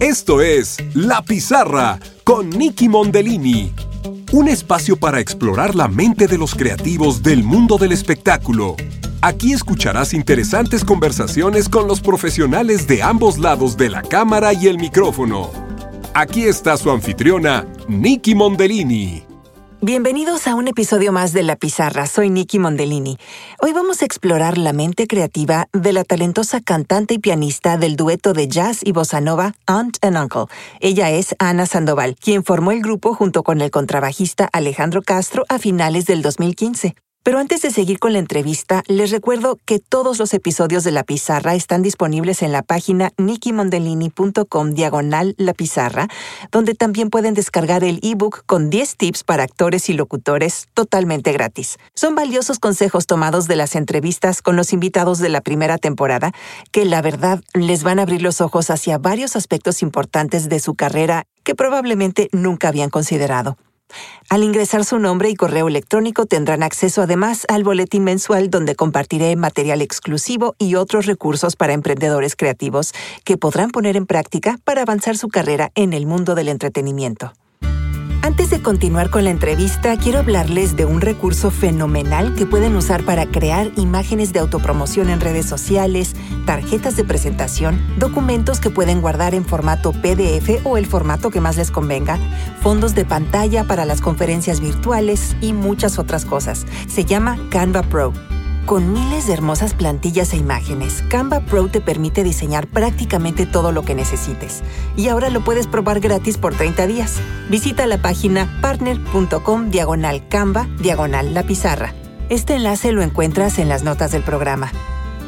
Esto es La Pizarra con Nicky Mondellini. Un espacio para explorar la mente de los creativos del mundo del espectáculo. Aquí escucharás interesantes conversaciones con los profesionales de ambos lados de la cámara y el micrófono. Aquí está su anfitriona, Nicky Mondellini. Bienvenidos a un episodio más de La Pizarra. Soy Nicky Mondellini. Hoy vamos a explorar la mente creativa de la talentosa cantante y pianista del dueto de jazz y bossa nova Aunt and Uncle. Ella es Ana Sandoval, quien formó el grupo junto con el contrabajista Alejandro Castro a finales del 2015. Pero antes de seguir con la entrevista, les recuerdo que todos los episodios de La Pizarra están disponibles en la página nickymondellini.com diagonal La Pizarra, donde también pueden descargar el ebook con 10 tips para actores y locutores totalmente gratis. Son valiosos consejos tomados de las entrevistas con los invitados de la primera temporada, que la verdad les van a abrir los ojos hacia varios aspectos importantes de su carrera que probablemente nunca habían considerado. Al ingresar su nombre y correo electrónico tendrán acceso además al boletín mensual donde compartiré material exclusivo y otros recursos para emprendedores creativos que podrán poner en práctica para avanzar su carrera en el mundo del entretenimiento. Antes de continuar con la entrevista, quiero hablarles de un recurso fenomenal que pueden usar para crear imágenes de autopromoción en redes sociales, tarjetas de presentación, documentos que pueden guardar en formato PDF o el formato que más les convenga, fondos de pantalla para las conferencias virtuales y muchas otras cosas. Se llama Canva Pro. Con miles de hermosas plantillas e imágenes, Canva Pro te permite diseñar prácticamente todo lo que necesites. Y ahora lo puedes probar gratis por 30 días. Visita la página partner.com diagonal Canva diagonal la pizarra. Este enlace lo encuentras en las notas del programa.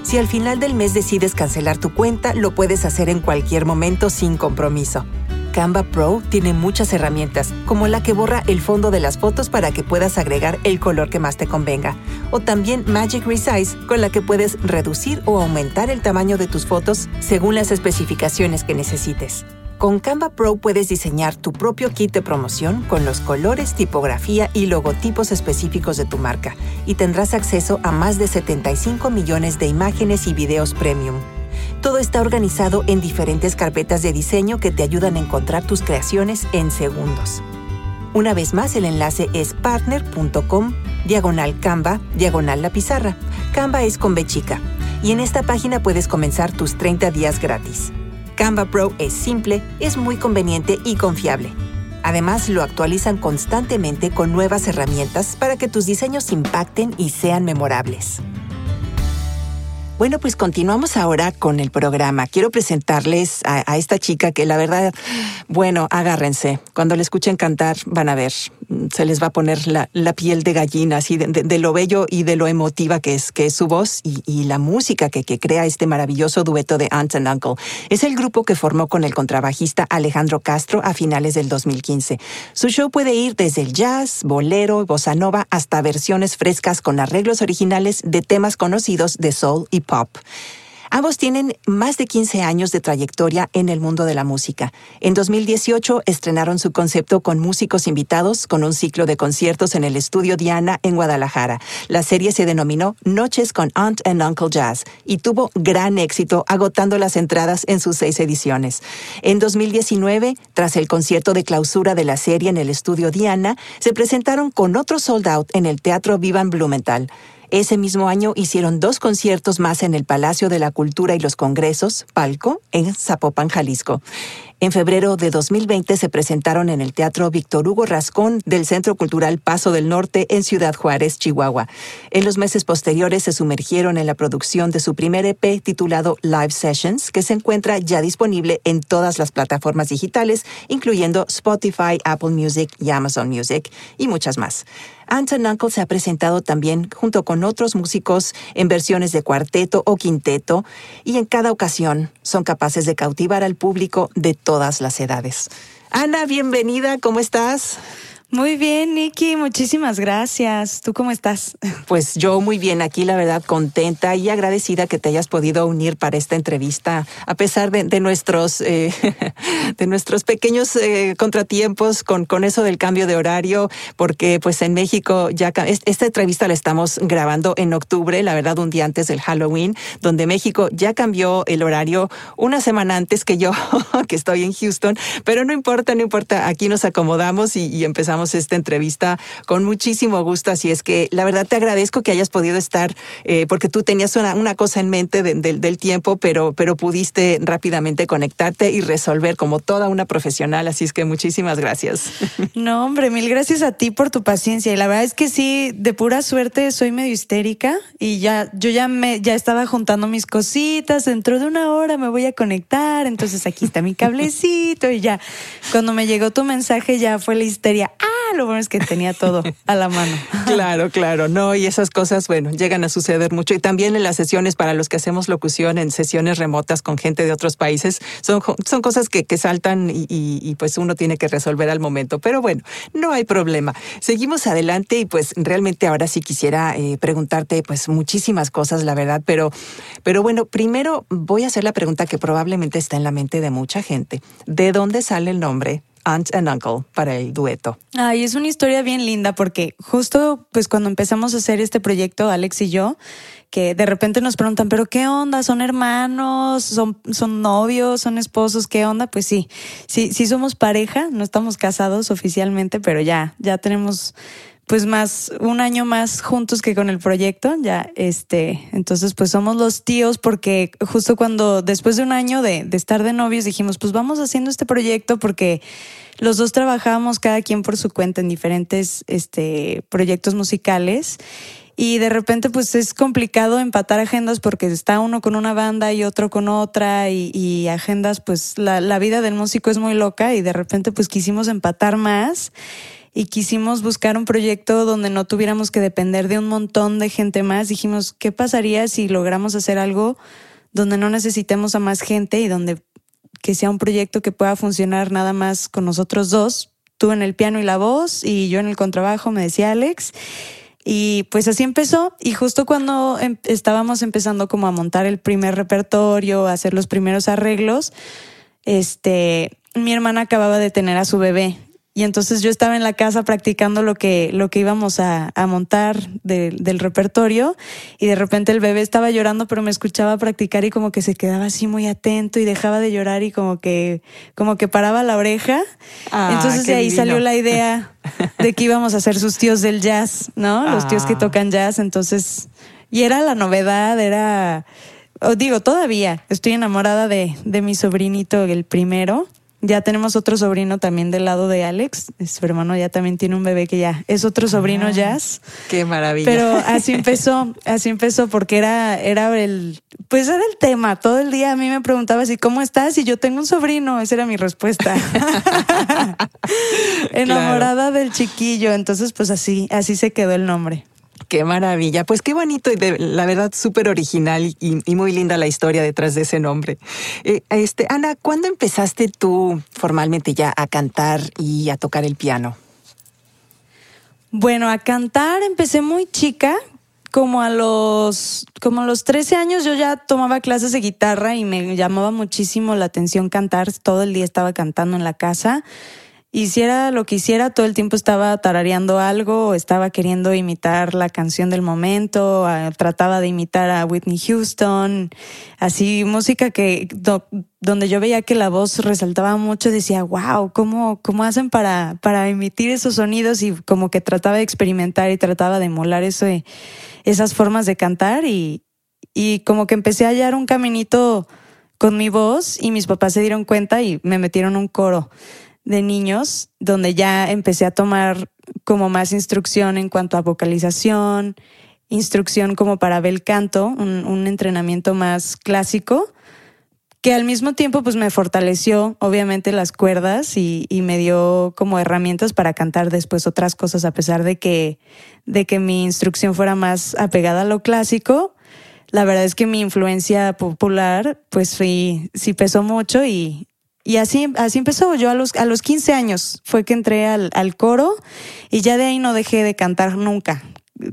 Si al final del mes decides cancelar tu cuenta, lo puedes hacer en cualquier momento sin compromiso. Canva Pro tiene muchas herramientas, como la que borra el fondo de las fotos para que puedas agregar el color que más te convenga, o también Magic Resize, con la que puedes reducir o aumentar el tamaño de tus fotos según las especificaciones que necesites. Con Canva Pro puedes diseñar tu propio kit de promoción con los colores, tipografía y logotipos específicos de tu marca, y tendrás acceso a más de 75 millones de imágenes y videos premium. Todo está organizado en diferentes carpetas de diseño que te ayudan a encontrar tus creaciones en segundos. Una vez más, el enlace es partner.com, diagonal Canva, diagonal la pizarra. Canva es con B chica. Y en esta página puedes comenzar tus 30 días gratis. Canva Pro es simple, es muy conveniente y confiable. Además, lo actualizan constantemente con nuevas herramientas para que tus diseños impacten y sean memorables. Bueno, pues continuamos ahora con el programa. Quiero presentarles a, esta chica que la verdad, bueno, agárrense. Cuando le escuchen cantar van a ver, se les va a poner la, piel de gallina, así de, lo bello y de lo emotiva que es, que es su voz y, la música que, que, crea este maravilloso dueto de Aunt and Uncle. Es el grupo que formó con el contrabajista Alejandro Castro a finales del 2015. Su show puede ir desde el jazz, bolero, bossa nova hasta versiones frescas con arreglos originales de temas conocidos de soul y pop. Ambos tienen más de 15 años de trayectoria en el mundo de la música. En 2018 estrenaron su concepto con músicos invitados con un ciclo de conciertos en el estudio Diana en Guadalajara. La serie se denominó Noches con Aunt and Uncle Jazz y tuvo gran éxito agotando las entradas en sus seis ediciones. En 2019, tras el concierto de clausura de la serie en el estudio Diana, se presentaron con otro sold out en el Teatro Vivan Blumenthal. Ese mismo año hicieron dos conciertos más en el Palacio de la Cultura y los Congresos, Palco, en Zapopan, Jalisco. En febrero de 2020 se presentaron en el Teatro Víctor Hugo Rascón del Centro Cultural Paso del Norte en Ciudad Juárez, Chihuahua. En los meses posteriores se sumergieron en la producción de su primer EP titulado Live Sessions, que se encuentra ya disponible en todas las plataformas digitales, incluyendo Spotify, Apple Music y Amazon Music, y muchas más. Anton Uncle se ha presentado también junto con otros músicos en versiones de cuarteto o quinteto y en cada ocasión son capaces de cautivar al público de todas las edades. Ana, bienvenida, ¿cómo estás? Muy bien, Nikki, muchísimas gracias. ¿Tú cómo estás? Pues yo muy bien, aquí la verdad contenta y agradecida que te hayas podido unir para esta entrevista, a pesar de, nuestros eh, de nuestros pequeños eh, contratiempos con, con eso del cambio de horario, porque pues en México ya esta entrevista la estamos grabando en octubre, la verdad un día antes del Halloween, donde México ya cambió el horario una semana antes que yo, que estoy en Houston, pero no importa, no importa, aquí nos acomodamos y empezamos esta entrevista con muchísimo gusto. Así es que la verdad te agradezco que hayas podido estar, eh, porque tú tenías una, una, cosa en mente del tiempo, pero, pero pudiste rápidamente conectarte y resolver como toda una profesional. Así es que muchísimas gracias. No, hombre, mil gracias a ti por tu paciencia. Y la verdad es que sí, de pura suerte soy medio histérica y ya, yo ya me, ya estaba juntando mis cositas. Dentro de una hora me voy a conectar. Entonces aquí está mi cablecito y ya. Cuando me llegó tu mensaje ya fue la histeria. Ah, lo bueno es que tenía todo a la mano. claro, claro, no, y esas cosas, bueno, llegan a suceder mucho. Y también en las sesiones, para los que hacemos locución en sesiones remotas con gente de otros países, son, son cosas que, que saltan y, y, pues uno tiene que resolver al momento. Pero bueno, no hay problema. Seguimos adelante y pues realmente ahora sí quisiera eh, preguntarte pues muchísimas cosas, la verdad, pero, pero bueno, primero voy a hacer la pregunta que probablemente está en la mente de mucha gente. ¿De dónde sale el nombre Aunt and Uncle para el dueto. Ay, es una historia bien linda porque justo pues cuando empezamos a hacer este proyecto, Alex y yo, que de repente nos preguntan, pero ¿qué onda? ¿Son hermanos? ¿Son, son novios? ¿Son esposos? ¿Qué onda? Pues sí, sí, sí somos pareja, no estamos casados oficialmente, pero ya, ya tenemos pues más un año más juntos que con el proyecto ya este entonces pues somos los tíos porque justo cuando después de un año de, estar de novios dijimos pues vamos haciendo este proyecto porque los dos trabajamos cada quien por su cuenta en diferentes este proyectos musicales. Y de repente pues es complicado empatar agendas porque está uno con una banda y otro con otra y, y agendas pues la, la vida del músico es muy loca y de repente pues quisimos empatar más y quisimos buscar un proyecto donde no tuviéramos que depender de un montón de gente más. Dijimos, ¿qué pasaría si logramos hacer algo donde no necesitemos a más gente y donde que sea un proyecto que pueda funcionar nada más con nosotros dos? Tú en el piano y la voz y yo en el contrabajo, me decía Alex. Y pues así empezó y justo cuando em, estábamos empezando como a montar el primer repertorio, a hacer los primeros arreglos, este, mi hermana acababa de tener a su bebé y entonces yo estaba en la casa practicando lo que, lo que íbamos a, a montar del repertorio y de repente el bebé estaba llorando, pero me escuchaba practicar y como que se quedaba así muy atento y dejaba de llorar y como que, como que paraba la oreja. Ah, entonces de ahí salió la idea de que íbamos a ser sus tíos del jazz, ¿no? Los tíos que ah. tocan jazz. Entonces, y era la novedad, era, digo, todavía estoy enamorada de, de mi sobrinito, el primero. Ya tenemos otro sobrino también del lado de Alex. Su hermano ya también tiene un bebé que ya es otro sobrino ah, jazz. Qué maravilla. Pero así empezó, así empezó porque era, era el, pues era el tema. Todo el día a mí me preguntaba si cómo estás y yo tengo un sobrino. Esa era mi respuesta. Enamorada del chiquillo. Entonces, pues así, así se quedó el nombre. Qué maravilla. Pues qué bonito y de, la verdad súper original y, muy linda la historia detrás de ese nombre. Eh, este, Ana, ¿cuándo empezaste tú formalmente ya a cantar y a tocar el piano? Bueno, a cantar empecé muy chica, como a los como a los 13 años yo ya tomaba clases de guitarra y me llamaba muchísimo la atención cantar, todo el día estaba cantando en la casa hiciera lo que hiciera, todo el tiempo estaba tarareando algo, estaba queriendo imitar la canción del momento, trataba de imitar a Whitney Houston, así música que donde yo veía que la voz resaltaba mucho, decía, wow, ¿cómo, cómo hacen para, para emitir esos sonidos? Y como que trataba de experimentar y trataba de emular eso, esas formas de cantar y, y como que empecé a hallar un caminito con mi voz y mis papás se dieron cuenta y me metieron un coro de niños, donde ya empecé a tomar como más instrucción en cuanto a vocalización, instrucción como para bel canto, un, entrenamiento más clásico, que al mismo tiempo pues me fortaleció obviamente las cuerdas y, me dio como herramientas para cantar después otras cosas a pesar de que, de que mi instrucción fuera más apegada a lo clásico. La verdad es que mi influencia popular pues sí, sí pesó mucho y y así, así empezó. Yo a los, a los 15 años fue que entré al, al coro y ya de ahí no dejé de cantar nunca.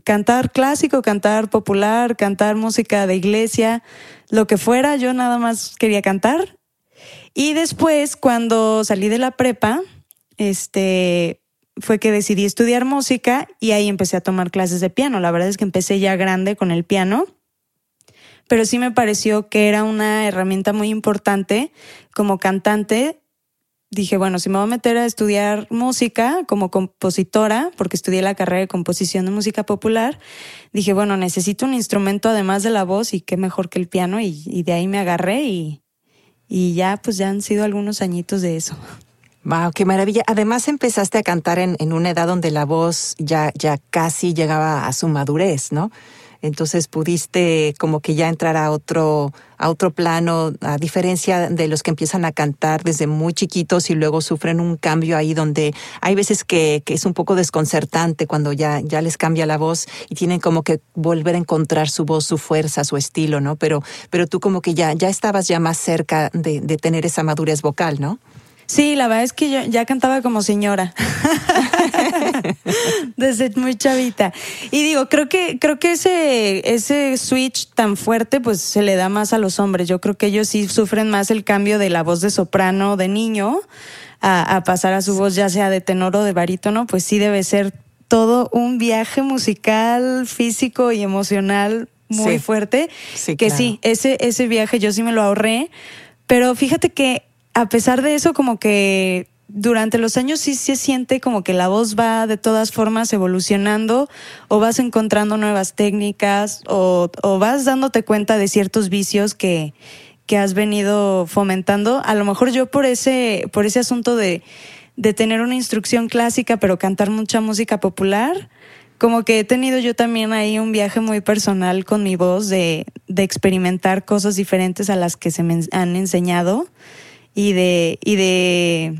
Cantar clásico, cantar popular, cantar música de iglesia, lo que fuera, yo nada más quería cantar. Y después, cuando salí de la prepa, este, fue que decidí estudiar música y ahí empecé a tomar clases de piano. La verdad es que empecé ya grande con el piano pero sí me pareció que era una herramienta muy importante como cantante. Dije, bueno, si me voy a meter a estudiar música como compositora, porque estudié la carrera de composición de música popular, dije, bueno, necesito un instrumento además de la voz y qué mejor que el piano y, de ahí me agarré y, y ya pues ya han sido algunos añitos de eso. Wow, qué maravilla. Además empezaste a cantar en, en, una edad donde la voz ya, ya casi llegaba a su madurez, ¿no? Entonces pudiste como que ya entrar a otro, a otro plano, a diferencia de los que empiezan a cantar desde muy chiquitos y luego sufren un cambio ahí donde hay veces que, es un poco desconcertante cuando ya, ya les cambia la voz y tienen como que volver a encontrar su voz, su fuerza, su estilo, ¿no? Pero, pero tú como que ya, ya estabas ya más cerca de, de tener esa madurez vocal, ¿no? Sí, la verdad es que yo ya cantaba como señora. Desde muy chavita. Y digo, creo que, creo que ese, ese switch tan fuerte, pues se le da más a los hombres. Yo creo que ellos sí sufren más el cambio de la voz de soprano de niño a, pasar a su voz, ya sea de tenor o de barítono, pues sí debe ser todo un viaje musical, físico y emocional muy fuerte. que sí, ese, ese viaje yo sí me lo ahorré. Pero fíjate que a pesar de eso, como que durante los años sí se siente como que la voz va de todas formas evolucionando o vas encontrando nuevas técnicas o, vas dándote cuenta de ciertos vicios que, que has venido fomentando. A lo mejor yo por ese, por ese asunto de, de tener una instrucción clásica pero cantar mucha música popular, como que he tenido yo también ahí un viaje muy personal con mi voz de, de experimentar cosas diferentes a las que se me han enseñado y de, y de,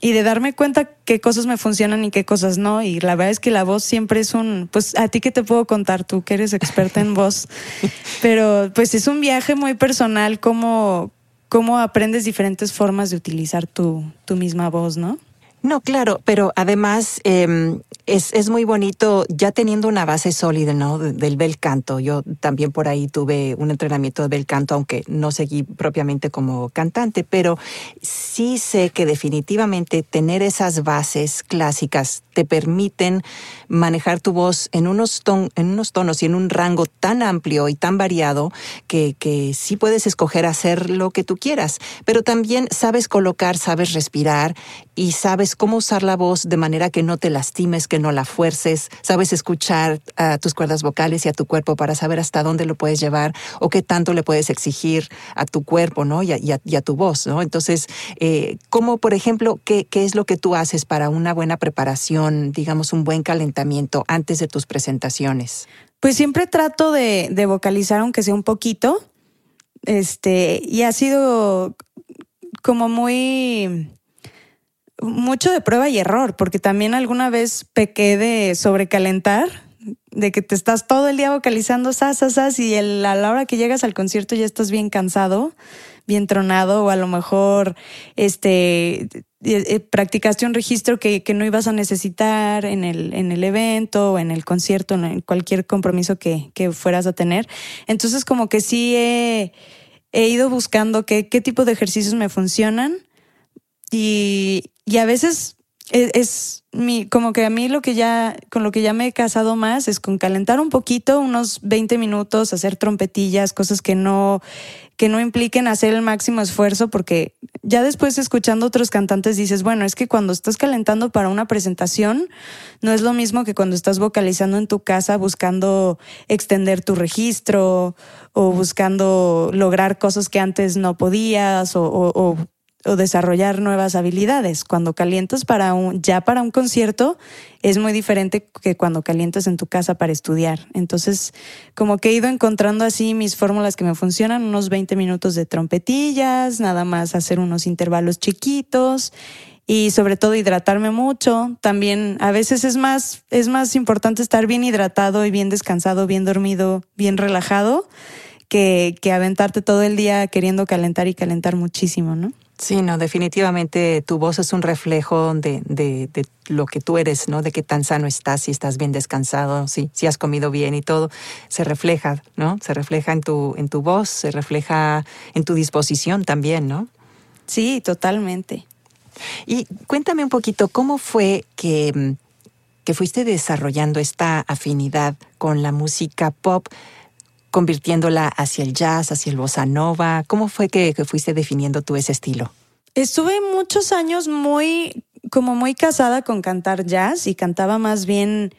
y de darme cuenta qué cosas me funcionan y qué cosas no. Y la verdad es que la voz siempre es un, pues a ti que te puedo contar, tú que eres experta en voz, pero pues es un viaje muy personal cómo, cómo aprendes diferentes formas de utilizar tu, tu misma voz, ¿no? No, claro, pero además eh, es, es, muy bonito ya teniendo una base sólida, ¿no? Del bel canto. Yo también por ahí tuve un entrenamiento de bel canto, aunque no seguí propiamente como cantante, pero sí sé que definitivamente tener esas bases clásicas te permiten manejar tu voz en unos, ton, en unos tonos y en un rango tan amplio y tan variado que, que sí puedes escoger hacer lo que tú quieras, pero también sabes colocar, sabes respirar y sabes cómo usar la voz de manera que no te lastimes, que no la fuerces, sabes escuchar a tus cuerdas vocales y a tu cuerpo para saber hasta dónde lo puedes llevar o qué tanto le puedes exigir a tu cuerpo, ¿no? Y a, tu voz, ¿no? Entonces, eh, ¿cómo, por ejemplo, qué, es lo que tú haces para una buena preparación, digamos, un buen calentamiento antes de tus presentaciones? Pues siempre trato de, de vocalizar, aunque sea un poquito. Este, y ha sido como muy mucho de prueba y error, porque también alguna vez pequé de sobrecalentar, de que te estás todo el día vocalizando sas, y a la hora que llegas al concierto ya estás bien cansado, bien tronado, o a lo mejor este eh, eh, practicaste un registro que, que, no ibas a necesitar en el, en el evento o en el concierto, en cualquier compromiso que, que fueras a tener. Entonces, como que sí he, he ido buscando qué, qué tipo de ejercicios me funcionan y, y a veces es, mi, como que a mí lo que ya, con lo que ya me he casado más es con calentar un poquito, unos 20 minutos, hacer trompetillas, cosas que no, que no impliquen hacer el máximo esfuerzo, porque ya después escuchando otros cantantes dices, bueno, es que cuando estás calentando para una presentación, no es lo mismo que cuando estás vocalizando en tu casa buscando extender tu registro o buscando lograr cosas que antes no podías o, o o desarrollar nuevas habilidades. Cuando calientas para un, ya para un concierto es muy diferente que cuando calientas en tu casa para estudiar. Entonces, como que he ido encontrando así mis fórmulas que me funcionan, unos 20 minutos de trompetillas, nada más hacer unos intervalos chiquitos y sobre todo hidratarme mucho. También a veces es más, es más importante estar bien hidratado y bien descansado, bien dormido, bien relajado. Que, que aventarte todo el día queriendo calentar y calentar muchísimo, ¿no? Sí, no, definitivamente tu voz es un reflejo de, de, de, lo que tú eres, ¿no? De qué tan sano estás, si estás bien descansado, si, si has comido bien y todo. Se refleja, ¿no? Se refleja en tu, en tu voz, se refleja en tu disposición también, ¿no? Sí, totalmente. Y cuéntame un poquito, ¿cómo fue que, que fuiste desarrollando esta afinidad con la música pop? Convirtiéndola hacia el jazz, hacia el bossa nova? ¿Cómo fue que, fuiste definiendo tú ese estilo? Estuve muchos años muy, como muy casada con cantar jazz y cantaba más bien.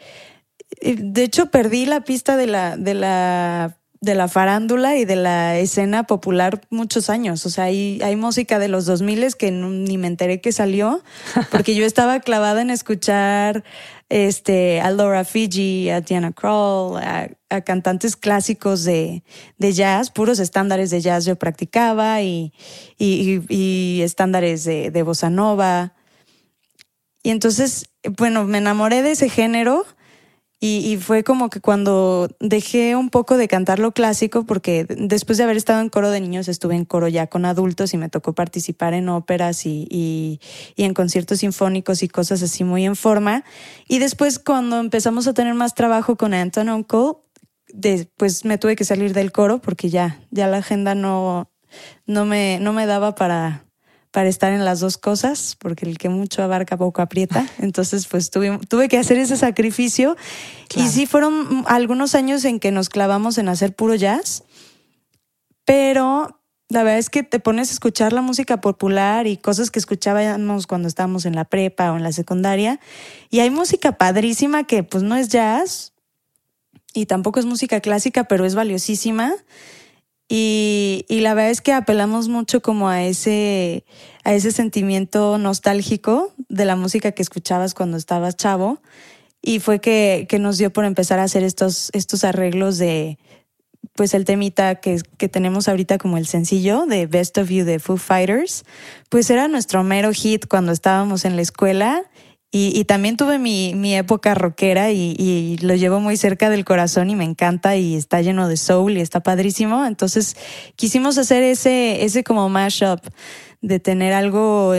Eh, de hecho, perdí la pista de la, de la, de la farándula y de la escena popular muchos años. O sea, hay, hay música de los 2000 que ni me enteré que salió, porque yo estaba clavada en escuchar este, a Laura Fiji, a Diana Krall, a, cantantes clásicos de, de, jazz, puros estándares de jazz yo practicaba y, y, y estándares de, de bossa nova. Y entonces, bueno, me enamoré de ese género y, fue como que cuando dejé un poco de cantar lo clásico, porque después de haber estado en coro de niños, estuve en coro ya con adultos y me tocó participar en óperas y, y, en conciertos sinfónicos y cosas así muy en forma. Y después cuando empezamos a tener más trabajo con Anton Uncle, pues me tuve que salir del coro porque ya, ya la agenda no, no, me, no me daba para, para estar en las dos cosas, porque el que mucho abarca poco aprieta. Entonces, pues tuve, tuve que hacer ese sacrificio. Y sí fueron algunos años en que nos clavamos en hacer puro jazz, pero la verdad es que te pones a escuchar la música popular y cosas que escuchábamos cuando estábamos en la prepa o en la secundaria, y hay música padrísima que pues no es jazz y tampoco es música clásica, pero es valiosísima. Y, la verdad es que apelamos mucho como a ese, a ese sentimiento nostálgico de la música que escuchabas cuando estabas chavo. Y fue que, que nos dio por empezar a hacer estos, estos arreglos de, pues el temita que, que, tenemos ahorita como el sencillo de Best of You de Foo Fighters, pues era nuestro mero hit cuando estábamos en la escuela y, también tuve mi, mi época rockera y, lo llevo muy cerca del corazón y me encanta y está lleno de soul y está padrísimo. Entonces quisimos hacer ese, ese como mashup de tener algo,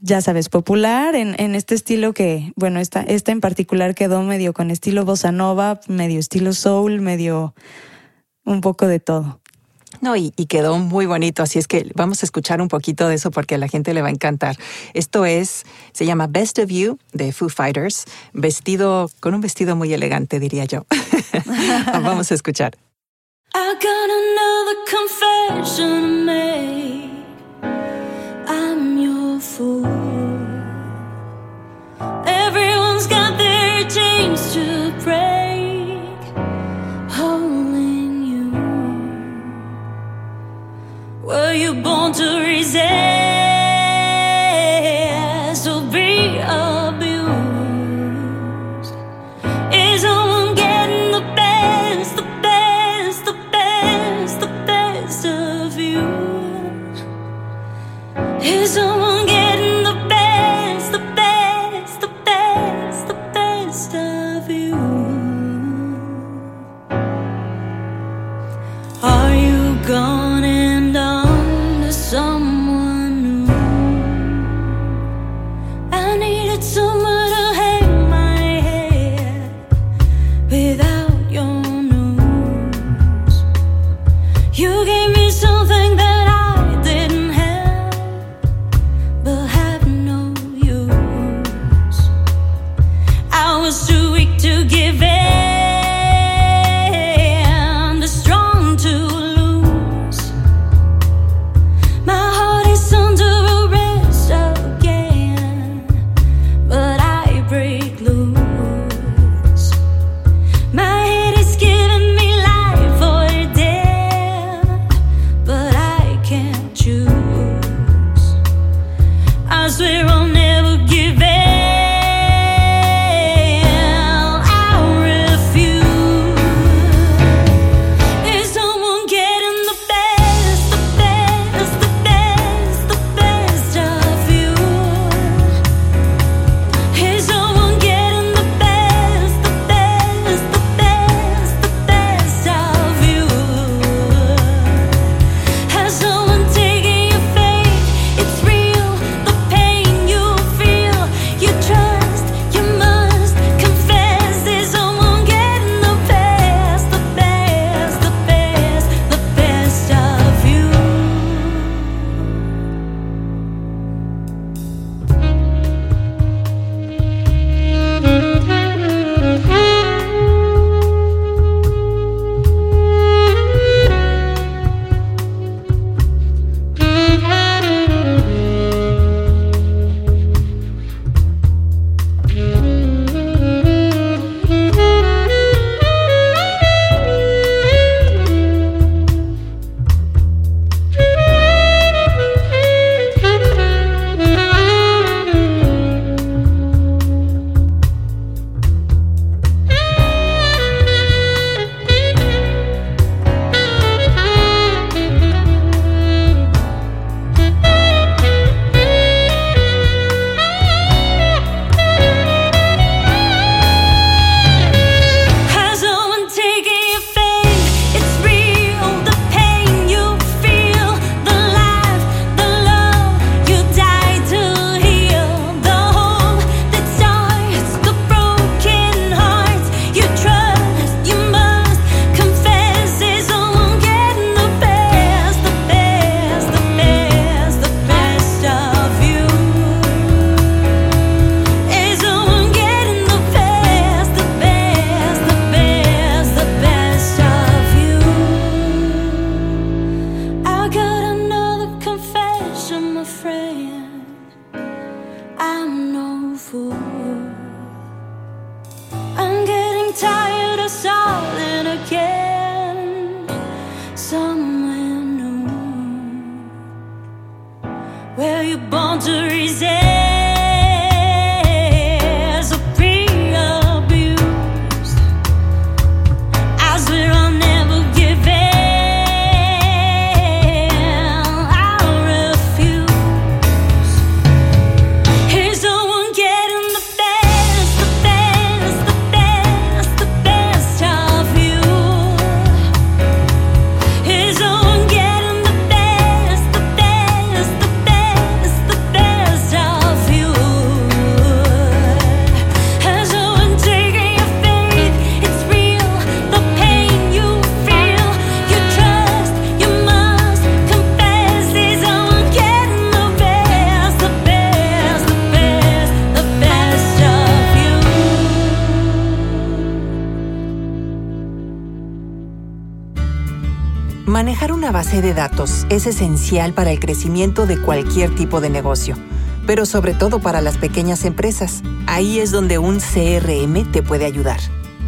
ya sabes, popular en, en este estilo que, bueno, esta, esta en particular quedó medio con estilo bossa nova, medio estilo soul, medio un poco de todo. No, y, quedó muy bonito, así es que vamos a escuchar un poquito de eso porque a la gente le va a encantar. Esto es, se llama Best of You de Foo Fighters, vestido, con un vestido muy elegante, diría yo. vamos a escuchar. I got another confession I'm your fool. Everyone's got their chains to break. Were you born to resist or be abused? Is someone getting the best, the best, the best, the best of you? Is De datos es esencial para el crecimiento de cualquier tipo de negocio, pero sobre todo para las pequeñas empresas. Ahí es donde un CRM te puede ayudar.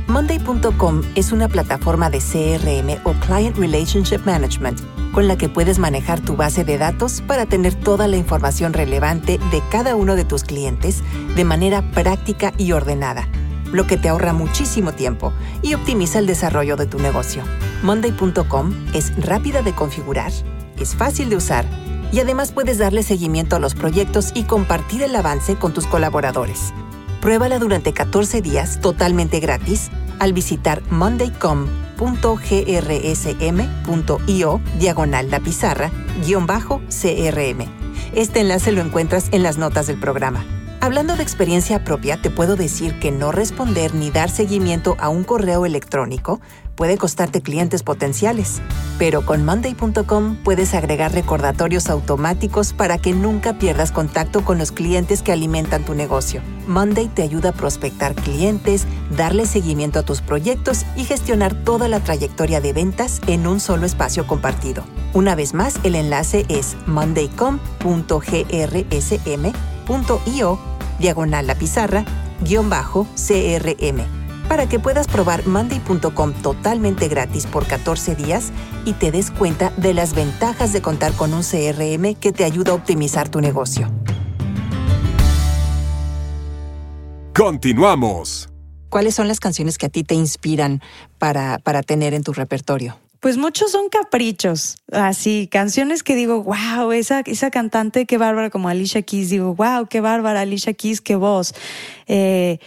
Monday.com es una plataforma de CRM o Client Relationship Management con la que puedes manejar tu base de datos para tener toda la información relevante de cada uno de tus clientes de manera práctica y ordenada lo que te ahorra muchísimo tiempo y optimiza el desarrollo de tu negocio. Monday.com es rápida de configurar, es fácil de usar y además puedes darle seguimiento a los proyectos y compartir el avance con tus colaboradores. Pruébala durante 14 días totalmente gratis al visitar mondaycom.grsm.io diagonal la pizarra guion bajo CRM. Este enlace lo encuentras en las notas del programa. Hablando de experiencia propia, te puedo decir que no responder ni dar seguimiento a un correo electrónico puede costarte clientes potenciales. Pero con Monday.com puedes agregar recordatorios automáticos para que nunca pierdas contacto con los clientes que alimentan tu negocio. Monday te ayuda a prospectar clientes, darle seguimiento a tus proyectos y gestionar toda la trayectoria de ventas en un solo espacio compartido. Una vez más, el enlace es mondaycom.grsm.io diagonal la pizarra, guion bajo CRM, para que puedas probar Monday.com totalmente gratis por 14 días y te des cuenta de las ventajas de contar con un CRM que te ayuda a optimizar tu negocio. Continuamos. ¿Cuáles son las canciones que a ti te inspiran para, para tener en tu repertorio? Pues muchos son caprichos, así, canciones que digo, wow, esa, esa cantante, qué bárbara, como Alicia Keys, digo, wow, qué bárbara, Alicia Keys, qué voz. Eh,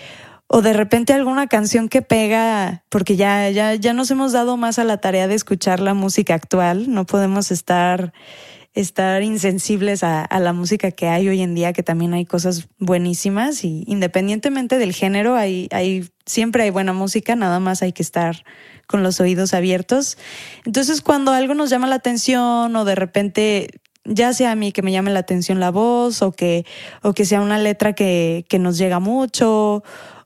o de repente alguna canción que pega, porque ya, ya, ya nos hemos dado más a la tarea de escuchar la música actual, no podemos estar, estar insensibles a, la música que hay hoy en día, que también hay cosas buenísimas y independientemente del género, hay, hay, siempre hay buena música, nada más hay que estar con los oídos abiertos. Entonces, cuando algo nos llama la atención o de repente ya sea a mí que me llame la atención la voz o que, o que sea una letra que, que nos llega mucho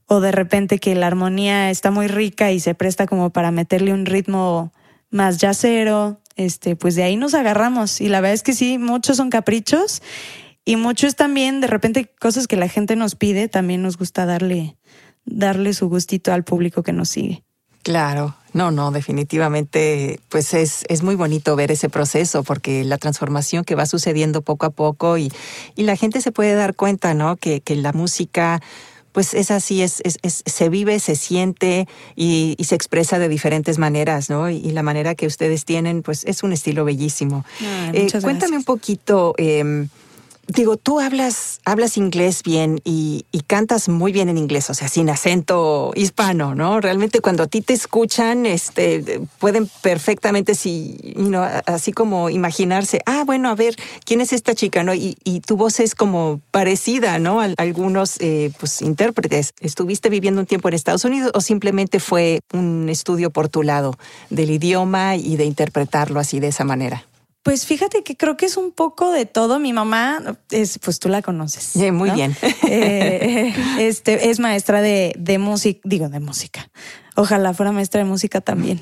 o de repente que la armonía está muy rica y se presta como para meterle un ritmo más yacero, este, pues de ahí nos agarramos. Y la verdad es que sí, muchos son caprichos y muchos también de repente cosas que la gente nos pide, también nos gusta darle, darle su gustito al público que nos sigue. Claro, no, no, definitivamente, pues es, es muy bonito ver ese proceso porque la transformación que va sucediendo poco a poco y, y la gente se puede dar cuenta, ¿no? Que, que la música pues es así, es, es, se vive, se siente y, y, se expresa de diferentes maneras, ¿no? Y, la manera que ustedes tienen, pues es un estilo bellísimo. eh, cuéntame un poquito. Eh, digo, tú hablas, hablas inglés bien y, y, cantas muy bien en inglés, o sea, sin acento hispano, ¿no? Realmente cuando a ti te escuchan, este, pueden perfectamente, si, you así como imaginarse, ah, bueno, a ver, ¿quién es esta chica, no? Y, y tu voz es como parecida, ¿no? A algunos, eh, pues, intérpretes. ¿Estuviste viviendo un tiempo en Estados Unidos o simplemente fue un estudio por tu lado del idioma y de interpretarlo así de esa manera? Pues fíjate que creo que es un poco de todo. Mi mamá es, pues tú la conoces. Sí, muy ¿no? bien. eh, este es maestra de, de música, digo de música. Ojalá fuera maestra de música también.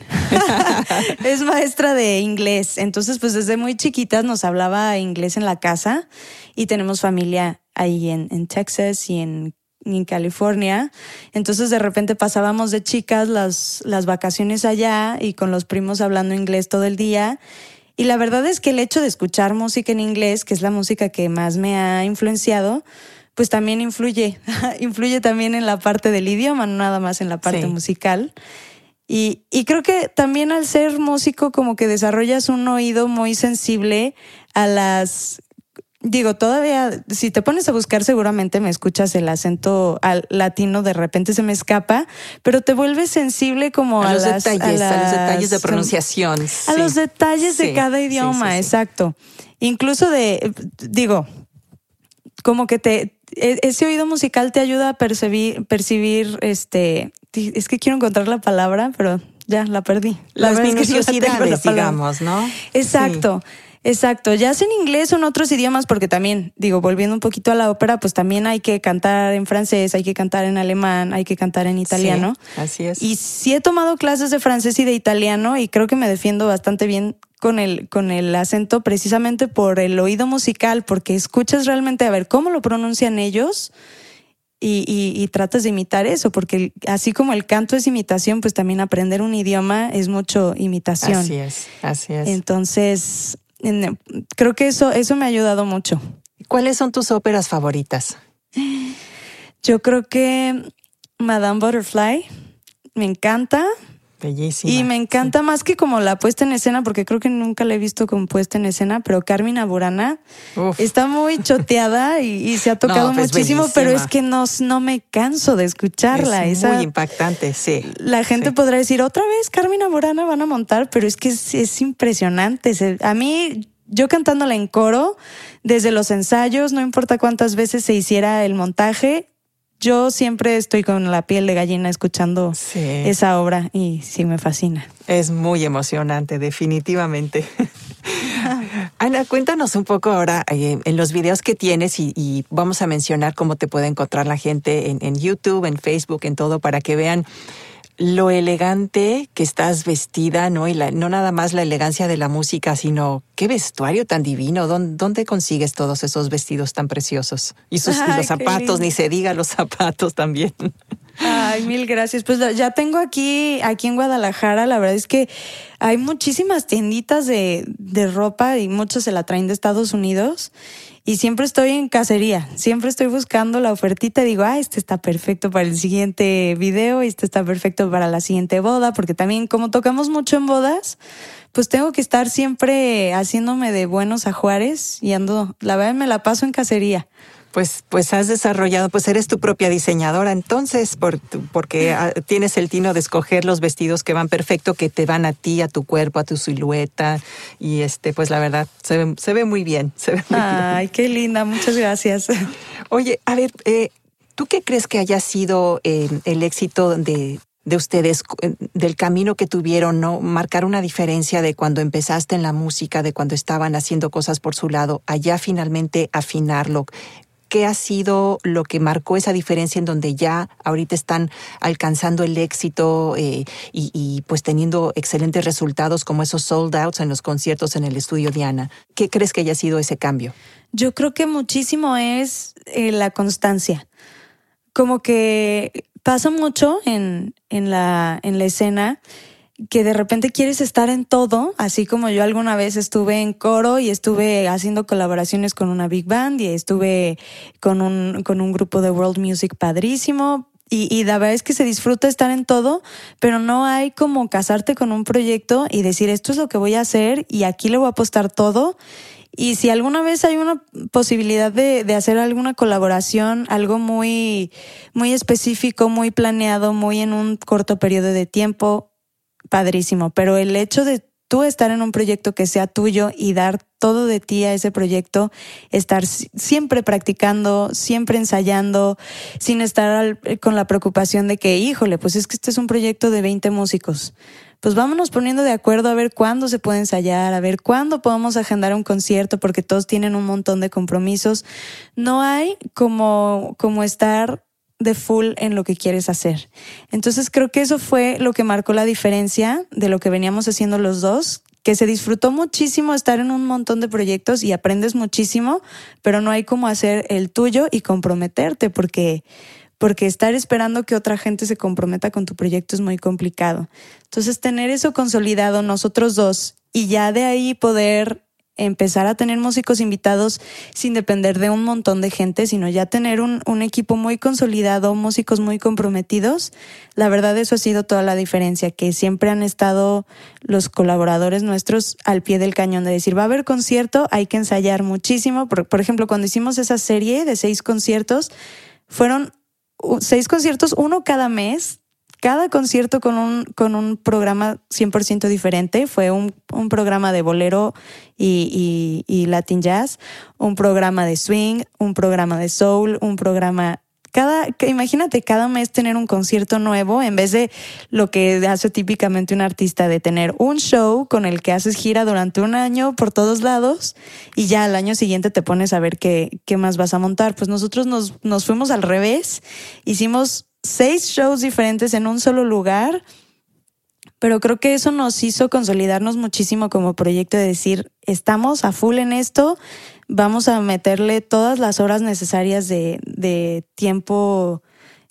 es maestra de inglés. Entonces, pues desde muy chiquitas nos hablaba inglés en la casa y tenemos familia ahí en, en Texas y en, en, California. Entonces, de repente pasábamos de chicas las, las vacaciones allá y con los primos hablando inglés todo el día. Y la verdad es que el hecho de escuchar música en inglés, que es la música que más me ha influenciado, pues también influye, influye también en la parte del idioma, no nada más en la parte musical. Y, y, creo que también al ser músico como que desarrollas un oído muy sensible a las digo, todavía, si te pones a buscar, seguramente me escuchas el acento latino, de repente se me escapa, pero te vuelves sensible como a, los detalles, a, los detalles de pronunciación. A los detalles de cada idioma, exacto. Incluso de, digo, como que te, e, ese oído musical te ayuda a percibir, percibir, este, es que quiero encontrar la palabra, pero ya la perdí. Las minuciosidades, digamos, ¿no? Exacto. Exacto, ya sea en inglés o en otros idiomas, porque también, digo, volviendo un poquito a la ópera, pues también hay que cantar en francés, hay que cantar en alemán, hay que cantar en italiano. así es. Y sí he tomado clases de francés y de italiano y creo que me defiendo bastante bien con el, con el acento precisamente por el oído musical, porque escuchas realmente a ver cómo lo pronuncian ellos. Y, y, y, tratas de imitar eso, porque así como el canto es imitación, pues también aprender un idioma es mucho imitación. Así es, así es. Entonces, creo que eso, eso me ha ayudado mucho. ¿Cuáles son tus óperas favoritas? Yo creo que Madame Butterfly me encanta. Bellísima. Y me encanta más que como la puesta en escena, porque creo que nunca la he visto como puesta en escena, pero Carmina Burana está muy choteada y, se ha tocado pues muchísimo, pero es que no, no me canso de escucharla. Es muy impactante, sí. La gente podrá decir, otra vez Carmina Burana van a montar, pero es que es, impresionante. a mí, yo cantándola en coro, desde los ensayos, no importa cuántas veces se hiciera el montaje, yo siempre estoy con la piel de gallina escuchando esa obra y sí me fascina. Es muy emocionante, definitivamente. Ana, cuéntanos un poco ahora eh, en los videos que tienes y, vamos a mencionar cómo te puede encontrar la gente en, en YouTube, en Facebook, en todo, para que vean lo elegante que estás vestida, ¿no? Y no nada más la elegancia de la música, sino qué vestuario tan divino. ¿Dónde, consigues todos esos vestidos tan preciosos? Y, sus, los zapatos, ni se diga los zapatos también. Ay, mil gracias. Pues ya tengo aquí, aquí en Guadalajara, la verdad es que hay muchísimas tienditas de, de ropa y muchos se la traen de Estados Unidos y siempre estoy en cacería, siempre estoy buscando la ofertita y digo, ah, este está perfecto para el siguiente video, este está perfecto para la siguiente boda, porque también como tocamos mucho en bodas, pues tengo que estar siempre haciéndome de buenos ajuares y ando, la verdad me la paso en cacería pues, pues has desarrollado, pues eres tu propia diseñadora entonces, por, porque ah, tienes el tino de escoger los vestidos que van perfecto, que te van a ti, a tu cuerpo, a tu silueta. Y este, pues la verdad, se ve, se ve muy bien. Ay, qué linda, muchas gracias. Oye, a ver, eh, ¿tú qué crees que haya sido eh, el éxito de, de ustedes, eh, del camino que tuvieron, ¿no? Marcar una diferencia de cuando empezaste en la música, de cuando estaban haciendo cosas por su lado, allá finalmente afinarlo. ¿Qué ha sido lo que marcó esa diferencia en donde ya ahorita están alcanzando el éxito eh, y, pues teniendo excelentes resultados como esos sold outs en los conciertos en el estudio Diana? ¿Qué crees que haya sido ese cambio? Yo creo que muchísimo es eh, la constancia. Como que pasa mucho en, en, la, en la escena que de repente quieres estar en todo, así como yo alguna vez estuve en coro y estuve haciendo colaboraciones con una big band y estuve con un, con un grupo de world music padrísimo. Y, y la verdad es que se disfruta estar en todo, pero no hay como casarte con un proyecto y decir esto es lo que voy a hacer y aquí le voy a apostar todo. Y si alguna vez hay una posibilidad de, de, hacer alguna colaboración, algo muy, muy específico, muy planeado, muy en un corto periodo de tiempo, padrísimo, pero el hecho de tú estar en un proyecto que sea tuyo y dar todo de ti a ese proyecto, estar siempre practicando, siempre ensayando, sin estar con la preocupación de que, híjole, pues es que este es un proyecto de 20 músicos. Pues vámonos poniendo de acuerdo a ver cuándo se puede ensayar, a ver cuándo podemos agendar un concierto, porque todos tienen un montón de compromisos. No hay como, como estar de full en lo que quieres hacer. Entonces creo que eso fue lo que marcó la diferencia de lo que veníamos haciendo los dos, que se disfrutó muchísimo estar en un montón de proyectos y aprendes muchísimo, pero no hay como hacer el tuyo y comprometerte porque porque estar esperando que otra gente se comprometa con tu proyecto es muy complicado. Entonces, tener eso consolidado nosotros dos y ya de ahí poder empezar a tener músicos invitados sin depender de un montón de gente, sino ya tener un, equipo muy consolidado, músicos muy comprometidos. La verdad eso ha sido toda la diferencia, que siempre han estado los colaboradores nuestros al pie del cañón de decir, va a haber concierto, hay que ensayar muchísimo. Por, por ejemplo, cuando hicimos esa serie de seis conciertos, fueron seis conciertos, uno cada mes, cada concierto con un, con un programa 100% diferente. Fue un, un programa de bolero y, y, y, Latin Jazz, un programa de swing, un programa de soul, un programa cada, imagínate cada mes tener un concierto nuevo en vez de lo que hace típicamente un artista de tener un show con el que haces gira durante un año por todos lados y ya al año siguiente te pones a ver qué, qué más vas a montar. Pues nosotros nos, nos fuimos al revés, hicimos seis shows diferentes en un solo lugar, pero creo que eso nos hizo consolidarnos muchísimo como proyecto de decir, estamos a full en esto, vamos a meterle todas las horas necesarias de, de tiempo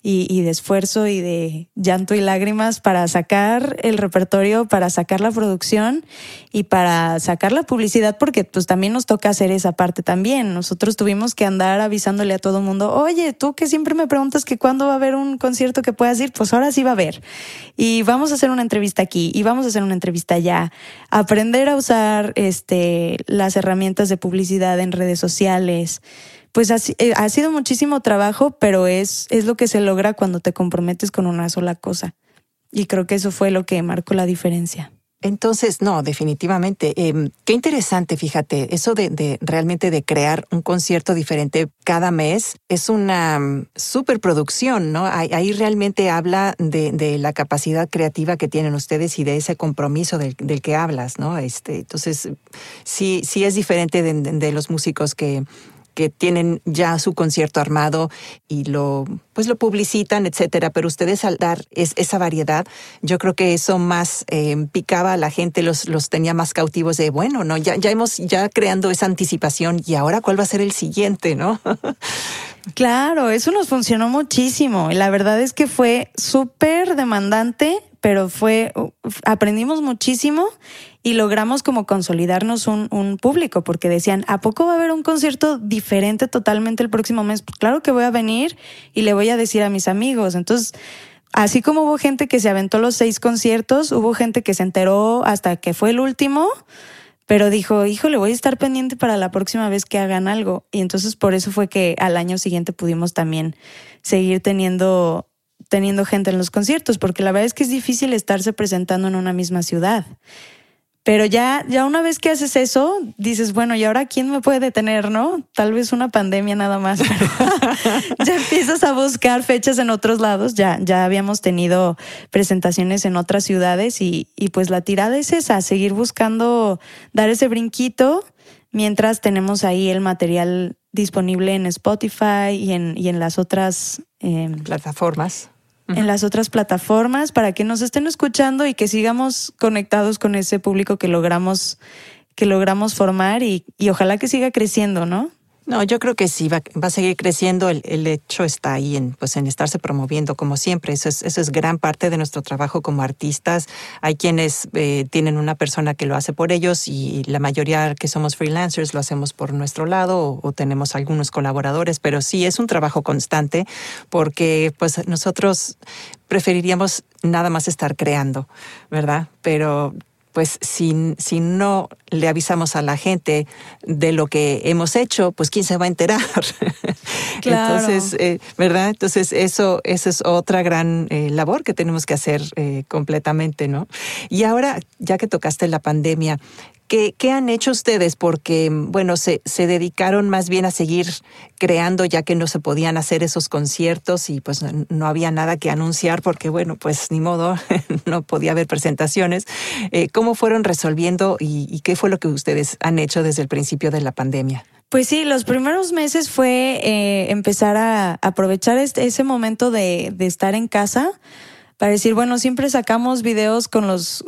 y, de esfuerzo y de llanto y lágrimas para sacar el repertorio, para sacar la producción y para sacar la publicidad, porque pues también nos toca hacer esa parte también. Nosotros tuvimos que andar avisándole a todo mundo, oye, tú que siempre me preguntas que cuándo va a haber un concierto que puedas ir, pues ahora sí va a haber. Y vamos a hacer una entrevista aquí y vamos a hacer una entrevista allá. Aprender a usar este, las herramientas de publicidad en redes sociales pues eh, ha, sido muchísimo trabajo, pero es, es lo que se logra cuando te comprometes con una sola cosa. Y creo que eso fue lo que marcó la diferencia. Entonces, no, definitivamente. Em, qué interesante, fíjate, eso de, realmente de crear un concierto diferente cada mes es una mm, superproducción, ¿no? Ahí, realmente habla de, la capacidad creativa que tienen ustedes y de ese compromiso del, que hablas, ¿no? Este, entonces, sí, sí es diferente de los músicos que que tienen ya su concierto armado y lo pues lo publicitan, etcétera. Pero ustedes al dar esa variedad, yo creo que eso más eh, picaba a la gente, los, los tenía más cautivos de bueno, no, ya, ya hemos ya creando esa anticipación y ahora cuál va a ser el siguiente, ¿no? claro, eso nos funcionó muchísimo. La verdad es que fue súper demandante pero fue, aprendimos muchísimo y logramos como consolidarnos un, un, público, porque decían, ¿a poco va a haber un concierto diferente totalmente el próximo mes? Pues claro que voy a venir y le voy a decir a mis amigos. Entonces, así como hubo gente que se aventó los seis conciertos, hubo gente que se enteró hasta que fue el último, pero dijo, híjole, voy a estar pendiente para la próxima vez que hagan algo. Y entonces por eso fue que al año siguiente pudimos también seguir teniendo teniendo gente en los conciertos, porque la verdad es que es difícil estarse presentando en una misma ciudad. Pero ya, ya una vez que haces eso, dices, bueno, ¿y ahora quién me puede detener, no? Tal vez una pandemia nada más. ya empiezas a buscar fechas en otros lados. Ya, ya habíamos tenido presentaciones en otras ciudades y, y pues la tirada es esa, seguir buscando dar ese brinquito mientras tenemos ahí el material disponible en Spotify y en, y en las otras em, plataformas en las otras plataformas para que nos estén escuchando y que sigamos conectados con ese público que logramos que logramos formar y, y ojalá que siga creciendo, ¿no? No, yo creo que sí, va, va a seguir creciendo. El, el, hecho está ahí en, pues, en estarse promoviendo como siempre. Eso es, eso es gran parte de nuestro trabajo como artistas. Hay quienes eh, tienen una persona que lo hace por ellos y la mayoría que somos freelancers lo hacemos por nuestro lado o, o tenemos algunos colaboradores, pero sí es un trabajo constante porque pues nosotros preferiríamos nada más estar creando, ¿verdad? Pero pues si, si no le avisamos a la gente de lo que hemos hecho, pues quién se va a enterar. Entonces, eh, ¿verdad? Entonces, eso, eso es otra gran eh, labor que tenemos que hacer eh, completamente, ¿no? Y ahora, ya que tocaste la pandemia, ¿Qué, ¿Qué, han hecho ustedes? Porque, bueno, se, se, dedicaron más bien a seguir creando ya que no se podían hacer esos conciertos y pues no, había nada que anunciar porque, bueno, pues ni modo, no podía haber presentaciones. Eh, ¿Cómo fueron resolviendo y, y, qué fue lo que ustedes han hecho desde el principio de la pandemia? Pues sí, los primeros meses fue eh, empezar a aprovechar este, ese momento de, de estar en casa para decir, bueno, siempre sacamos videos con los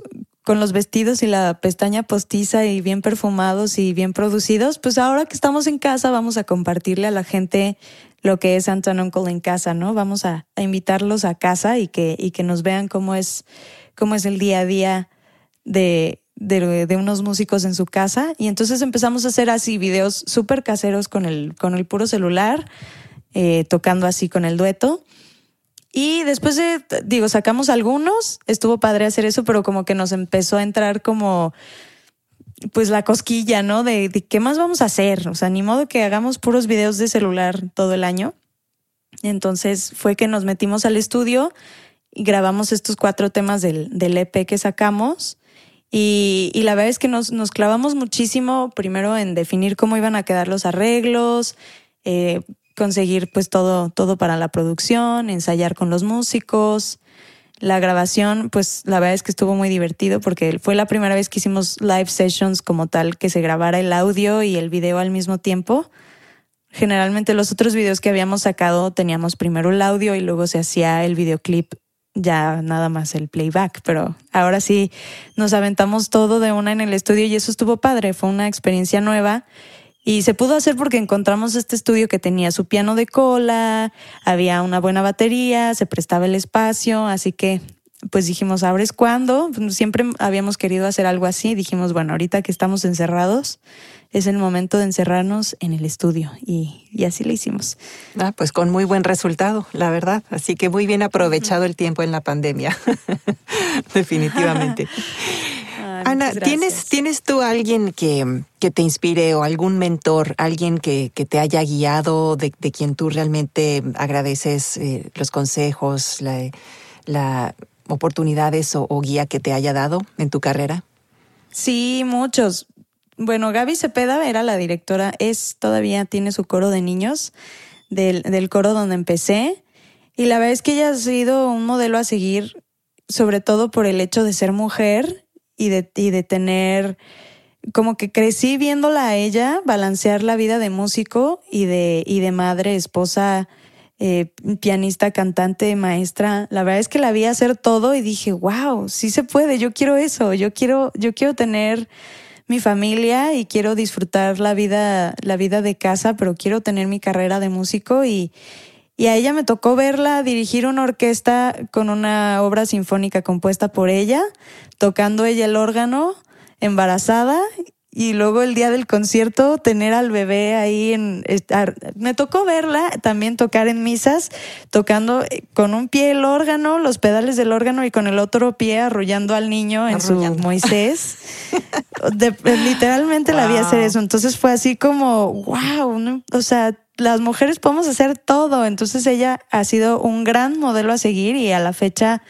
con los vestidos y la pestaña postiza y bien perfumados y bien producidos, pues ahora que estamos en casa vamos a compartirle a la gente lo que es Anton Uncle en casa, ¿no? Vamos a, invitarlos a casa y que, y que nos vean cómo es, cómo es el día a día de, de, unos músicos en su casa. Y entonces empezamos a hacer así videos súper caseros con el, con el puro celular, eh, tocando así con el dueto. Y después de, digo, sacamos algunos, estuvo padre hacer eso, pero como que nos empezó a entrar como, pues la cosquilla, ¿no? De, qué más vamos a hacer. O sea, ni modo que hagamos puros videos de celular todo el año. Entonces fue que nos metimos al estudio y grabamos estos cuatro temas del, del EP que sacamos. Y, la verdad es que nos, nos clavamos muchísimo primero en definir cómo iban a quedar los arreglos, eh, conseguir pues todo, todo para la producción, ensayar con los músicos. La grabación, pues la verdad es que estuvo muy divertido porque fue la primera vez que hicimos live sessions como tal, que se grabara el audio y el video al mismo tiempo. Generalmente los otros videos que habíamos sacado teníamos primero el audio y luego se hacía el videoclip ya nada más el playback, pero ahora sí nos aventamos todo de una en el estudio y eso estuvo padre, fue una experiencia nueva y se pudo hacer porque encontramos este estudio que tenía su piano de cola, había una buena batería, se prestaba el espacio, así que pues dijimos, ¿ahora es cuándo? Siempre habíamos querido hacer algo así, dijimos, bueno, ahorita que estamos encerrados, es el momento de encerrarnos en el estudio y, y así lo hicimos. Ah, pues con muy buen resultado, la verdad. Así que muy bien aprovechado el tiempo en la pandemia, definitivamente. Ana, ¿tienes, ¿tienes tú alguien que, que, te inspire o algún mentor, alguien que, que te haya guiado, de, de, quien tú realmente agradeces eh, los consejos, las la oportunidades o, o, guía que te haya dado en tu carrera? Sí, muchos. Bueno, Gaby Cepeda era la directora, es todavía tiene su coro de niños del, del coro donde empecé. Y la verdad es que ella ha sido un modelo a seguir, sobre todo por el hecho de ser mujer y de, y de tener, como que crecí viéndola a ella balancear la vida de músico y de, y de madre, esposa, eh, pianista, cantante, maestra. La verdad es que la vi hacer todo y dije, wow, sí se puede, yo quiero eso, yo quiero, yo quiero tener mi familia y quiero disfrutar la vida, la vida de casa, pero quiero tener mi carrera de músico y, y a ella me tocó verla dirigir una orquesta con una obra sinfónica compuesta por ella, tocando ella el órgano, embarazada, y luego el día del concierto tener al bebé ahí en. Me tocó verla también tocar en misas, tocando eh, con un pie el órgano, los pedales del órgano y con el otro pie arrullando al niño en su Moisés. literalmente la vi hacer eso. Entonces fue así como, wow, o sea, las mujeres podemos hacer todo. Entonces ella ha sido un gran modelo a seguir y a la fecha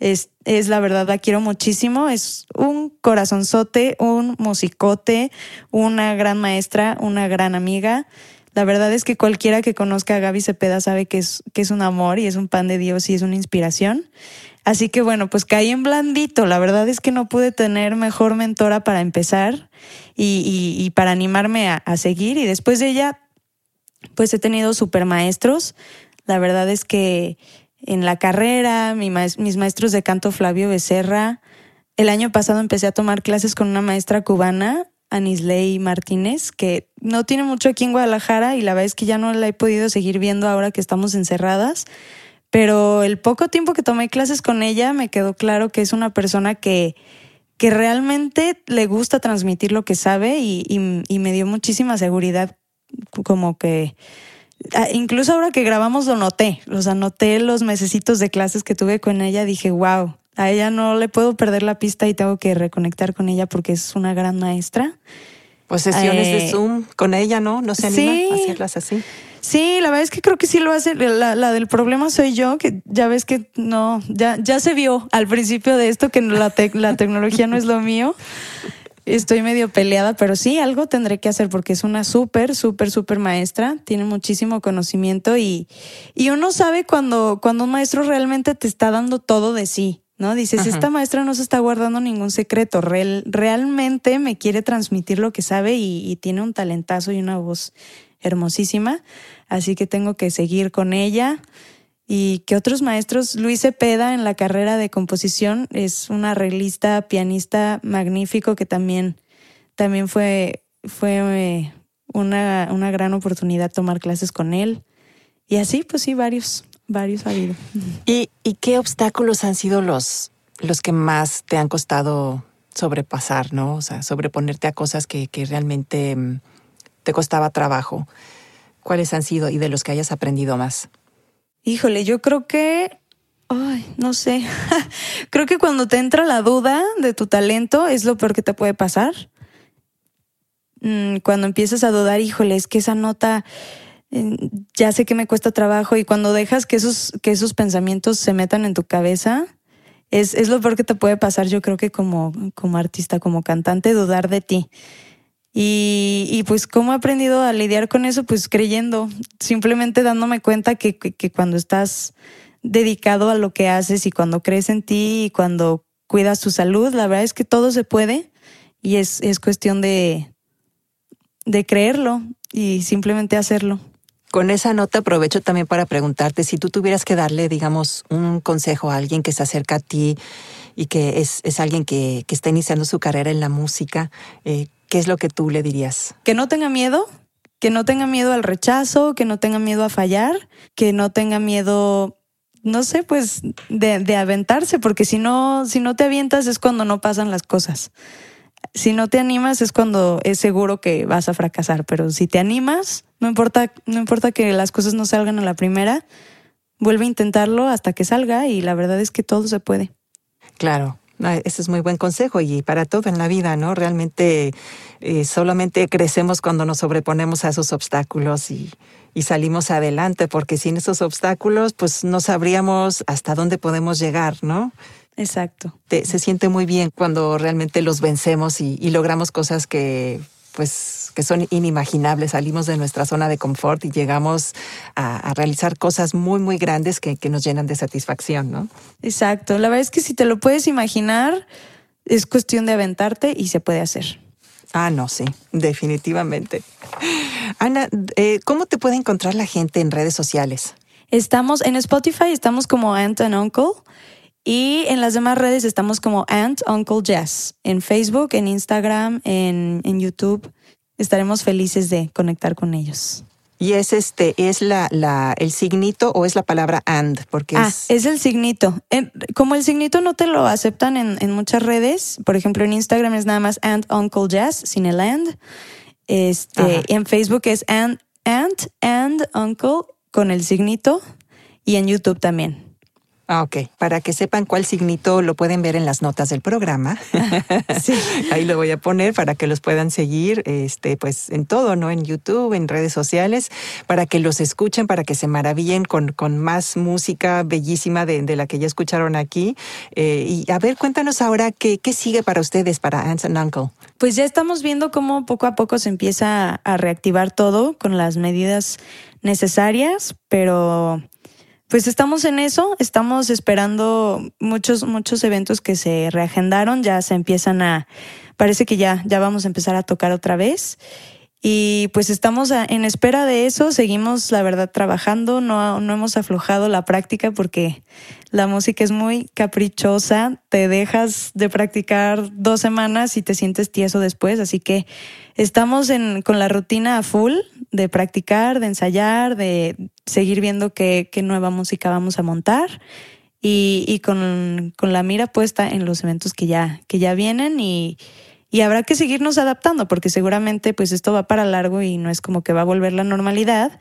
es, es la verdad, la quiero muchísimo. Es un corazonzote, un musicote, una gran maestra, una gran amiga. La verdad es que cualquiera que conozca a Gaby Cepeda sabe que es, que es un amor y es un pan de Dios y es una inspiración. Así que bueno, pues caí en blandito. La verdad es que no pude tener mejor mentora para empezar y, y, para animarme a, a, seguir. Y después de ella pues he tenido super maestros. La verdad es que en la carrera, mi mis maestros de canto Flavio Becerra, el año pasado empecé a tomar clases con una maestra cubana, Anisley Martínez, que no tiene mucho aquí en Guadalajara y la verdad es que ya no la he podido seguir viendo ahora que estamos encerradas. Pero el poco tiempo que tomé clases con ella me quedó claro que es una persona que, que realmente le gusta transmitir lo que sabe y me dio muchísima seguridad como que ah, incluso ahora que grabamos lo noté, los anoté los mesecitos de clases que tuve con ella, dije, wow, a ella no le puedo perder la pista y tengo que reconectar con ella porque es una gran maestra. Pues sesiones de eh, Zoom con ella, ¿no? No se anima a hacerlas así. Sí, la verdad es que creo que sí lo hace. La, la, del problema soy yo, que ya ves que no, ya, ya se vio al principio de esto que la, la tecnología no es lo mío. Estoy medio peleada, pero sí, algo tendré que hacer porque es una súper, súper, súper maestra, tiene muchísimo conocimiento y, y uno sabe cuando, cuando un maestro realmente te está dando todo de sí. ¿No? Dices, esta maestra no se está guardando ningún secreto, realmente me quiere transmitir lo que sabe y, y tiene un talentazo y una voz hermosísima, así que tengo que seguir con ella y que otros maestros, Luis Cepeda en la carrera de composición es un arreglista, pianista magnífico que también, también fue, fue eh, una, una gran oportunidad tomar clases con él. Y así, pues sí, varios, varios ha habido. ¿Y, y qué obstáculos han sido los, los que más te han costado sobrepasar, ¿no? O sea, sobreponerte a cosas que, que realmente mm, te costaba trabajo. ¿Cuáles han sido y de los que hayas aprendido más? Híjole, yo creo que, ay, no sé, creo que cuando te entra la duda de tu talento es lo peor que te puede pasar. Mm, cuando empiezas a dudar, híjole, es que esa nota mm, ya sé que me cuesta trabajo y cuando dejas que esos, que esos pensamientos se metan en tu cabeza, es, es lo peor que te puede pasar, yo creo que como, como artista, como cantante, dudar de ti. Y, y, pues cómo he aprendido a lidiar con eso, pues creyendo, simplemente dándome cuenta que, que, cuando estás dedicado a lo que haces y cuando crees en ti y cuando cuidas tu salud, la verdad es que todo se puede y es, es cuestión de, de creerlo y simplemente hacerlo. Con esa nota aprovecho también para preguntarte si tú tuvieras que darle, digamos, un consejo a alguien que se acerca a ti y que es, es alguien que, que está iniciando su carrera en la música, eh, ¿qué es lo que tú le dirías? Que no tenga miedo, que no tenga miedo al rechazo, que no tenga miedo a fallar, que no tenga miedo, no sé, pues de, de aventarse, porque si no, si no te avientas es cuando no pasan las cosas. Si no te animas es cuando es seguro que vas a fracasar, pero si te animas, no importa, no importa que las cosas no salgan a la primera, vuelve a intentarlo hasta que salga y la verdad es que todo se puede. Claro, ese es muy buen consejo y para todo en la vida, ¿no? Realmente eh, solamente crecemos cuando nos sobreponemos a esos obstáculos y, y, salimos adelante, porque sin esos obstáculos, pues no sabríamos hasta dónde podemos llegar, ¿no? Exacto. se siente muy bien cuando realmente los vencemos y, y logramos cosas que, pues que son inimaginables. Salimos de nuestra zona de confort y llegamos a, realizar cosas muy, muy grandes que, que, nos llenan de satisfacción, ¿no? Exacto. La verdad es que si te lo puedes imaginar, es cuestión de aventarte y se puede hacer. Ah, no, sí, definitivamente. Ana, eh, ¿cómo te puede encontrar la gente en redes sociales? Estamos en Spotify, estamos como Aunt and Uncle. Y en las demás redes estamos como Aunt Uncle Jazz, en Facebook, en Instagram, en, en YouTube. Estaremos felices de conectar con ellos. Y es este, es la, la, el signito o es la palabra and, porque ah, es... el signito. como el signito no te lo aceptan en, en, muchas redes, por ejemplo en Instagram es nada más Aunt Uncle Jazz sin el and. Este, en Facebook es Aunt, Aunt and Uncle con el signito y en YouTube también. Ah, ok. Para que sepan cuál signito lo pueden ver en las notas del programa. sí. Ahí lo voy a poner para que los puedan seguir, este, pues en todo, ¿no? En YouTube, en redes sociales, para que los escuchen, para que se maravillen con, con más música bellísima de, de la que ya escucharon aquí. Eh, y a ver, cuéntanos ahora qué, qué sigue para ustedes, para Aunt and Uncle. Pues ya estamos viendo cómo poco a poco se empieza a reactivar todo con las medidas necesarias, pero pues estamos en eso, estamos esperando muchos, muchos eventos que se reagendaron, ya se empiezan a, parece que ya, ya vamos a empezar a tocar otra vez. Y pues estamos en espera de eso, seguimos la verdad trabajando, no, no hemos aflojado la práctica porque la música es muy caprichosa, te dejas de practicar dos semanas y te sientes tieso después, así que estamos en, con la rutina a full de practicar, de ensayar, de seguir viendo qué, qué nueva música vamos a montar y, y con, con, la mira puesta en los eventos que ya, que ya vienen y y habrá que seguirnos adaptando porque seguramente pues esto va para largo y no es como que va a volver la normalidad,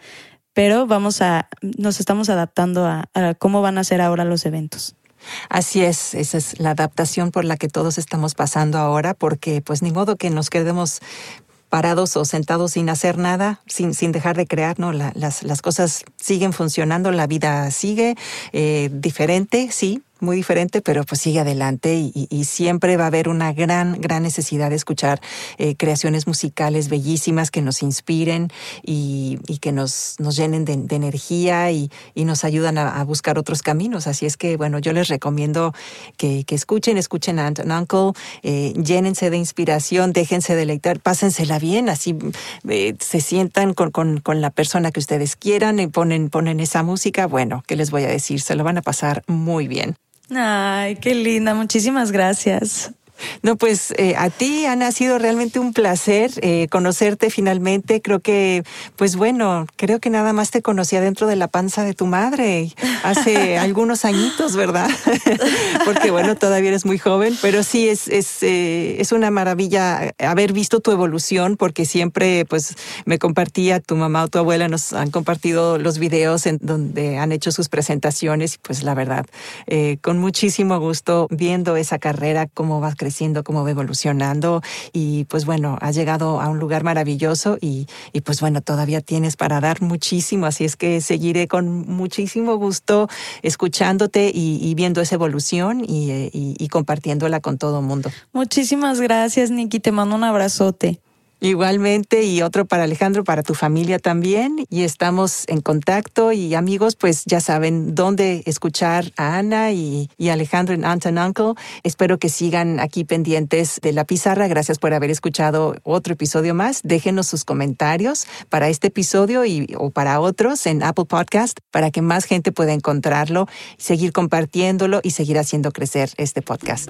pero vamos a, nos estamos adaptando a, cómo van a ser ahora los eventos. Así es, esa es la adaptación por la que todos estamos pasando ahora, porque pues ni modo que nos quedemos parados o sentados sin hacer nada, sin, sin dejar de crear, ¿no? las, las cosas siguen funcionando, la vida sigue eh, diferente, sí, muy diferente, pero pues sigue adelante y, siempre va a haber una gran, gran necesidad de escuchar eh, creaciones musicales bellísimas que nos inspiren y, que nos, nos llenen de, energía y, nos ayudan a, buscar otros caminos. Así es que, bueno, yo les recomiendo que, escuchen, escuchen a Aunt Uncle, eh, llénense de inspiración, déjense deleitar, pásensela bien, así eh, se sientan con, con, la persona que ustedes quieran y ponen, ponen esa música. Bueno, ¿qué les voy a decir? Se lo van a pasar muy bien. Ay, qué linda, muchísimas gracias. No, pues eh, a ti, Ana, ha sido realmente un placer eh, conocerte finalmente. Creo que, pues bueno, creo que nada más te conocía dentro de la panza de tu madre hace algunos añitos, ¿verdad? Porque bueno, todavía eres muy joven, pero sí es, es, eh, es una maravilla haber visto tu evolución porque siempre pues me compartía tu mamá o tu abuela nos han compartido los videos en donde han hecho sus presentaciones y pues la verdad, con muchísimo gusto viendo esa carrera, cómo vas creciendo, cómo va evolucionando y pues bueno, ha llegado a un lugar maravilloso y, y pues bueno, todavía tienes para dar muchísimo, así es que seguiré con muchísimo gusto escuchándote y, viendo esa evolución y, y compartiéndola con todo el mundo. Muchísimas gracias, Nikki, te mando un abrazote. Igualmente, y otro para Alejandro, para tu familia también. Y estamos en contacto y amigos, pues ya saben dónde escuchar a Ana y, Alejandro en Aunt and Uncle. Espero que sigan aquí pendientes de la pizarra. Gracias por haber escuchado otro episodio más. Déjenos sus comentarios para este episodio y, o para otros en Apple Podcast para que más gente pueda encontrarlo, seguir compartiéndolo y seguir haciendo crecer este podcast.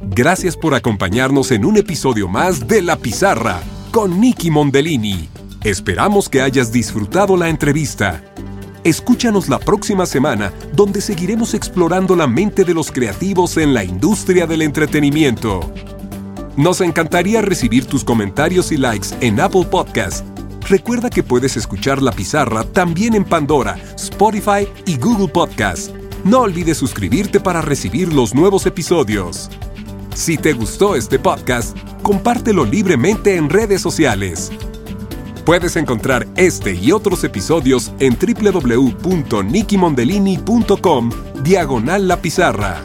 Gracias por acompañarnos en un episodio más de La Pizarra con Nicky Mondellini. Esperamos que hayas disfrutado la entrevista. Escúchanos la próxima semana, donde seguiremos explorando la mente de los creativos en la industria del entretenimiento. Nos encantaría recibir tus comentarios y likes en Apple Podcast. Recuerda que puedes escuchar La Pizarra también en Pandora, Spotify y Google Podcast. No olvides suscribirte para recibir los nuevos episodios. Si te gustó este podcast, compártelo libremente en redes sociales. Puedes encontrar este y otros episodios en www.nikimondelini.com diagonal la pizarra.